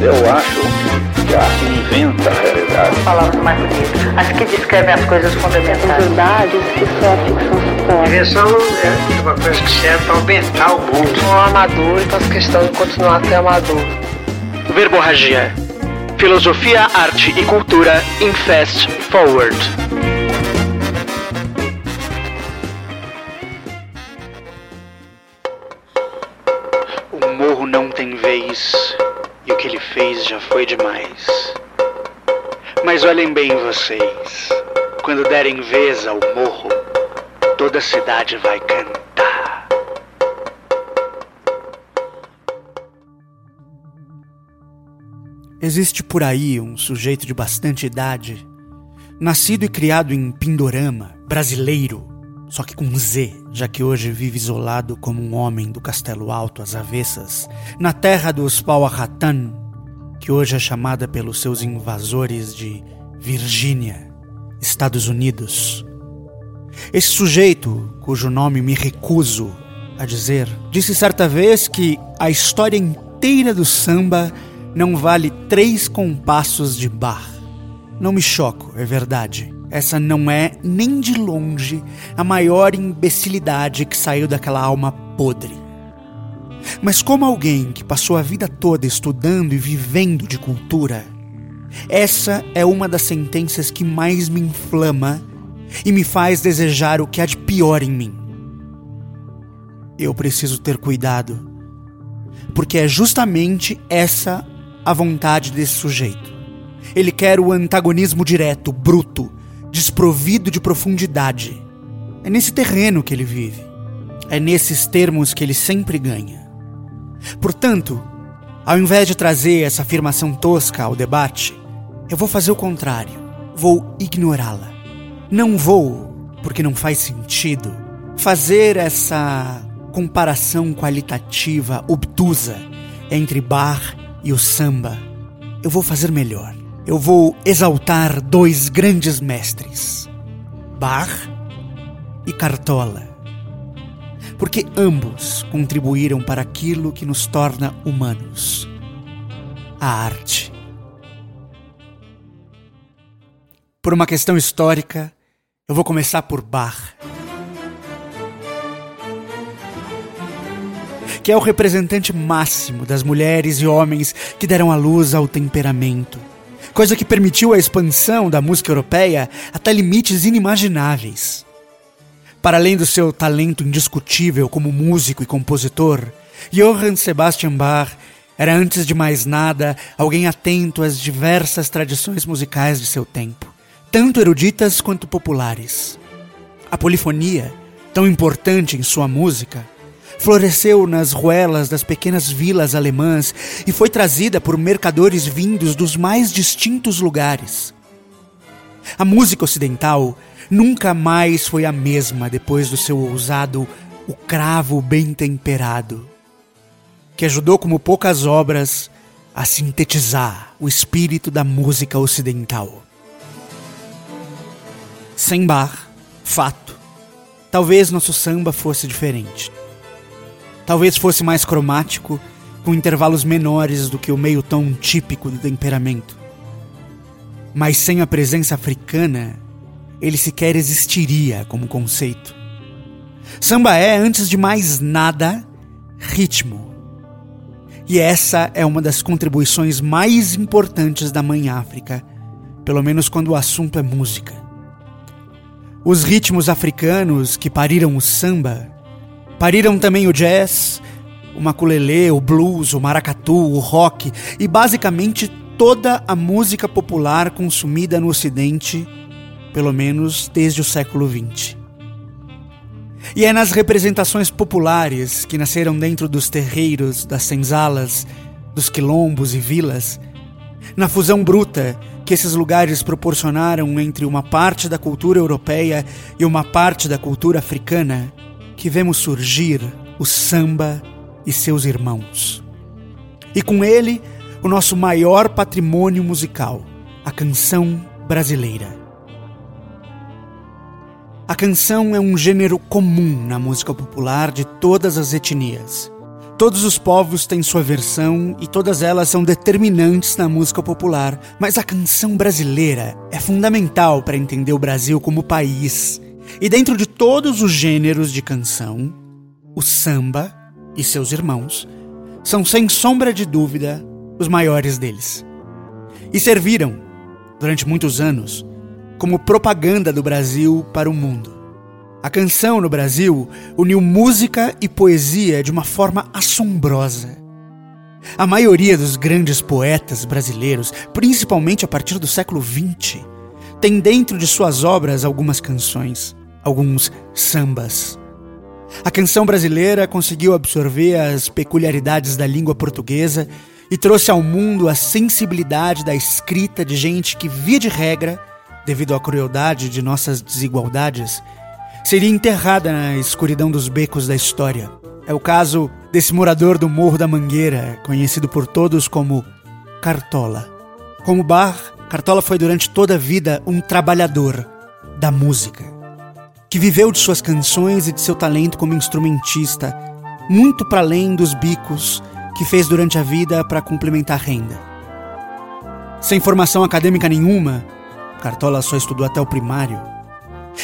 Eu acho que a arte inventa a realidade. Palavras mais bonitas. As que descrevem as coisas fundamentais. Verdades que só a ficção. Invenção é uma coisa que serve para aumentar o mundo. Sou amador e faço questão de continuar a ser amador. Verborragia. Filosofia, arte e cultura em Fast Forward. Fez já foi demais. Mas olhem bem vocês, quando derem vez ao morro, toda a cidade vai cantar. Existe por aí um sujeito de bastante idade, nascido e criado em Pindorama, brasileiro, só que com Z, já que hoje vive isolado como um homem do Castelo Alto às avessas, na terra dos Powhatan, que hoje é chamada pelos seus invasores de Virgínia, Estados Unidos. Esse sujeito, cujo nome me recuso a dizer, disse certa vez que a história inteira do samba não vale três compassos de bar. Não me choco, é verdade. Essa não é, nem de longe, a maior imbecilidade que saiu daquela alma podre. Mas, como alguém que passou a vida toda estudando e vivendo de cultura, essa é uma das sentenças que mais me inflama e me faz desejar o que há de pior em mim. Eu preciso ter cuidado, porque é justamente essa a vontade desse sujeito. Ele quer o antagonismo direto, bruto, desprovido de profundidade. É nesse terreno que ele vive. É nesses termos que ele sempre ganha. Portanto, ao invés de trazer essa afirmação tosca ao debate, eu vou fazer o contrário. Vou ignorá-la. Não vou, porque não faz sentido, fazer essa comparação qualitativa obtusa entre bar e o samba. Eu vou fazer melhor. Eu vou exaltar dois grandes mestres, Bach e Cartola, porque ambos contribuíram para aquilo que nos torna humanos: a arte. Por uma questão histórica, eu vou começar por Bach. Que é o representante máximo das mulheres e homens que deram à luz ao temperamento, coisa que permitiu a expansão da música europeia até limites inimagináveis. Para além do seu talento indiscutível como músico e compositor, Johann Sebastian Bach era, antes de mais nada, alguém atento às diversas tradições musicais de seu tempo, tanto eruditas quanto populares. A polifonia, tão importante em sua música, floresceu nas ruelas das pequenas vilas alemãs e foi trazida por mercadores vindos dos mais distintos lugares. A música ocidental nunca mais foi a mesma depois do seu ousado O Cravo Bem Temperado, que ajudou como poucas obras a sintetizar o espírito da música ocidental. Sem bar, fato, talvez nosso samba fosse diferente. Talvez fosse mais cromático, com intervalos menores do que o meio tom típico do temperamento. Mas sem a presença africana, ele sequer existiria como conceito. Samba é, antes de mais nada, ritmo. E essa é uma das contribuições mais importantes da Mãe África, pelo menos quando o assunto é música. Os ritmos africanos que pariram o samba Pariram também o jazz, o maculelê, o blues, o maracatu, o rock e basicamente toda a música popular consumida no Ocidente, pelo menos desde o século XX. E é nas representações populares que nasceram dentro dos terreiros, das senzalas, dos quilombos e vilas, na fusão bruta que esses lugares proporcionaram entre uma parte da cultura europeia e uma parte da cultura africana, que vemos surgir o samba e seus irmãos. E com ele, o nosso maior patrimônio musical, a canção brasileira. A canção é um gênero comum na música popular de todas as etnias. Todos os povos têm sua versão e todas elas são determinantes na música popular, mas a canção brasileira é fundamental para entender o Brasil como país. E dentro de todos os gêneros de canção, o samba e seus irmãos são sem sombra de dúvida os maiores deles. E serviram, durante muitos anos, como propaganda do Brasil para o mundo. A canção no Brasil uniu música e poesia de uma forma assombrosa. A maioria dos grandes poetas brasileiros, principalmente a partir do século XX, tem dentro de suas obras algumas canções, alguns sambas. A canção brasileira conseguiu absorver as peculiaridades da língua portuguesa e trouxe ao mundo a sensibilidade da escrita de gente que, via de regra, devido à crueldade de nossas desigualdades, seria enterrada na escuridão dos becos da história. É o caso desse morador do Morro da Mangueira, conhecido por todos como Cartola. Como Bar, Cartola foi durante toda a vida um trabalhador da música, que viveu de suas canções e de seu talento como instrumentista, muito para além dos bicos que fez durante a vida para complementar a renda. Sem formação acadêmica nenhuma, Cartola só estudou até o primário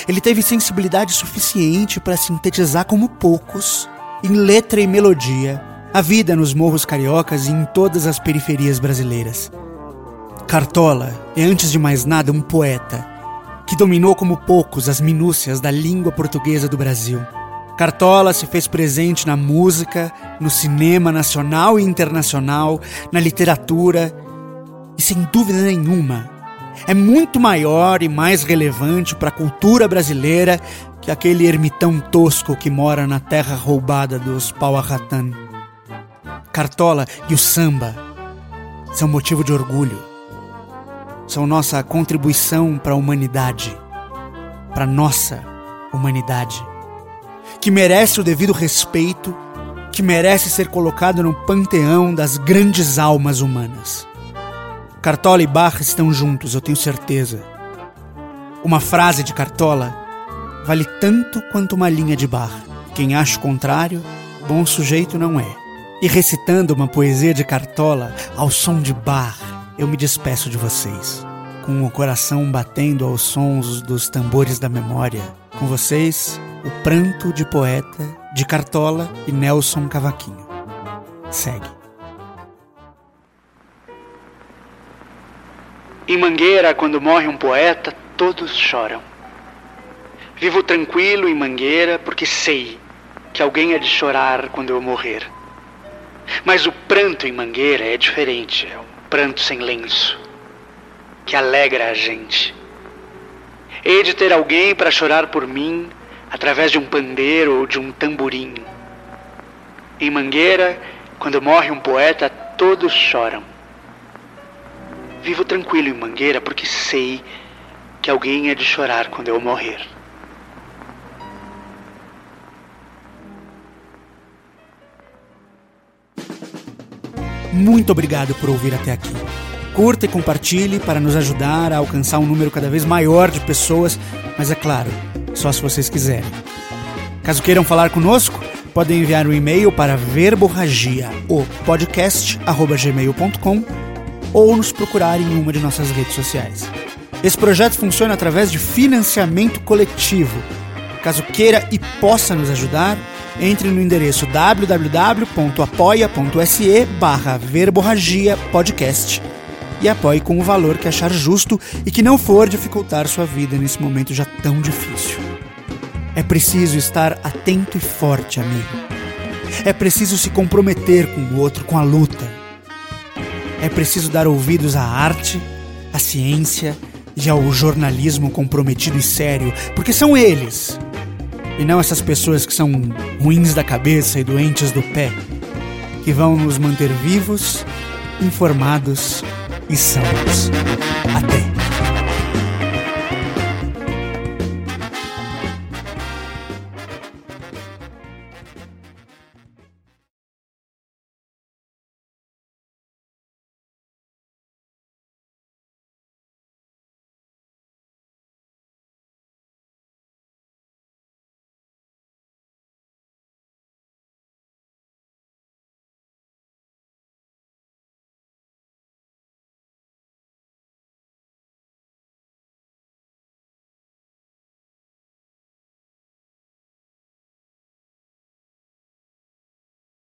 ele teve sensibilidade suficiente para sintetizar como poucos, em letra e melodia, a vida nos morros cariocas e em todas as periferias brasileiras. Cartola é, antes de mais nada, um poeta que dominou como poucos as minúcias da língua portuguesa do Brasil. Cartola se fez presente na música, no cinema nacional e internacional, na literatura e, sem dúvida nenhuma, é muito maior e mais relevante para a cultura brasileira que aquele ermitão tosco que mora na terra roubada dos Pauarratan. Cartola e o samba são motivo de orgulho. São nossa contribuição para a humanidade, para nossa humanidade, que merece o devido respeito, que merece ser colocado no panteão das grandes almas humanas. Cartola e Barra estão juntos, eu tenho certeza. Uma frase de Cartola vale tanto quanto uma linha de Barra. Quem acha o contrário, bom sujeito não é. E recitando uma poesia de Cartola ao som de Barra, eu me despeço de vocês. Com o coração batendo aos sons dos tambores da memória. Com vocês, o pranto de poeta de Cartola e Nelson Cavaquinho. Segue. Em Mangueira, quando morre um poeta, todos choram. Vivo tranquilo em Mangueira porque sei que alguém há de chorar quando eu morrer. Mas o pranto em Mangueira é diferente, é um pranto sem lenço, que alegra a gente. Hei de ter alguém para chorar por mim através de um pandeiro ou de um tamborim. Em Mangueira, quando morre um poeta, todos choram. Vivo tranquilo em Mangueira porque sei que alguém é de chorar quando eu morrer. Muito obrigado por ouvir até aqui. Curta e compartilhe para nos ajudar a alcançar um número cada vez maior de pessoas, mas é claro, só se vocês quiserem. Caso queiram falar conosco, podem enviar um e-mail para verborragia, ou nos procurar em uma de nossas redes sociais. Esse projeto funciona através de financiamento coletivo. Caso queira e possa nos ajudar, entre no endereço www.apoia.se barra verborragia podcast e apoie com o valor que achar justo e que não for dificultar sua vida nesse momento já tão difícil. É preciso estar atento e forte, amigo. É preciso se comprometer com o outro, com a luta é preciso dar ouvidos à arte, à ciência e ao jornalismo comprometido e sério, porque são eles, e não essas pessoas que são ruins da cabeça e doentes do pé, que vão nos manter vivos, informados e sãos. Até!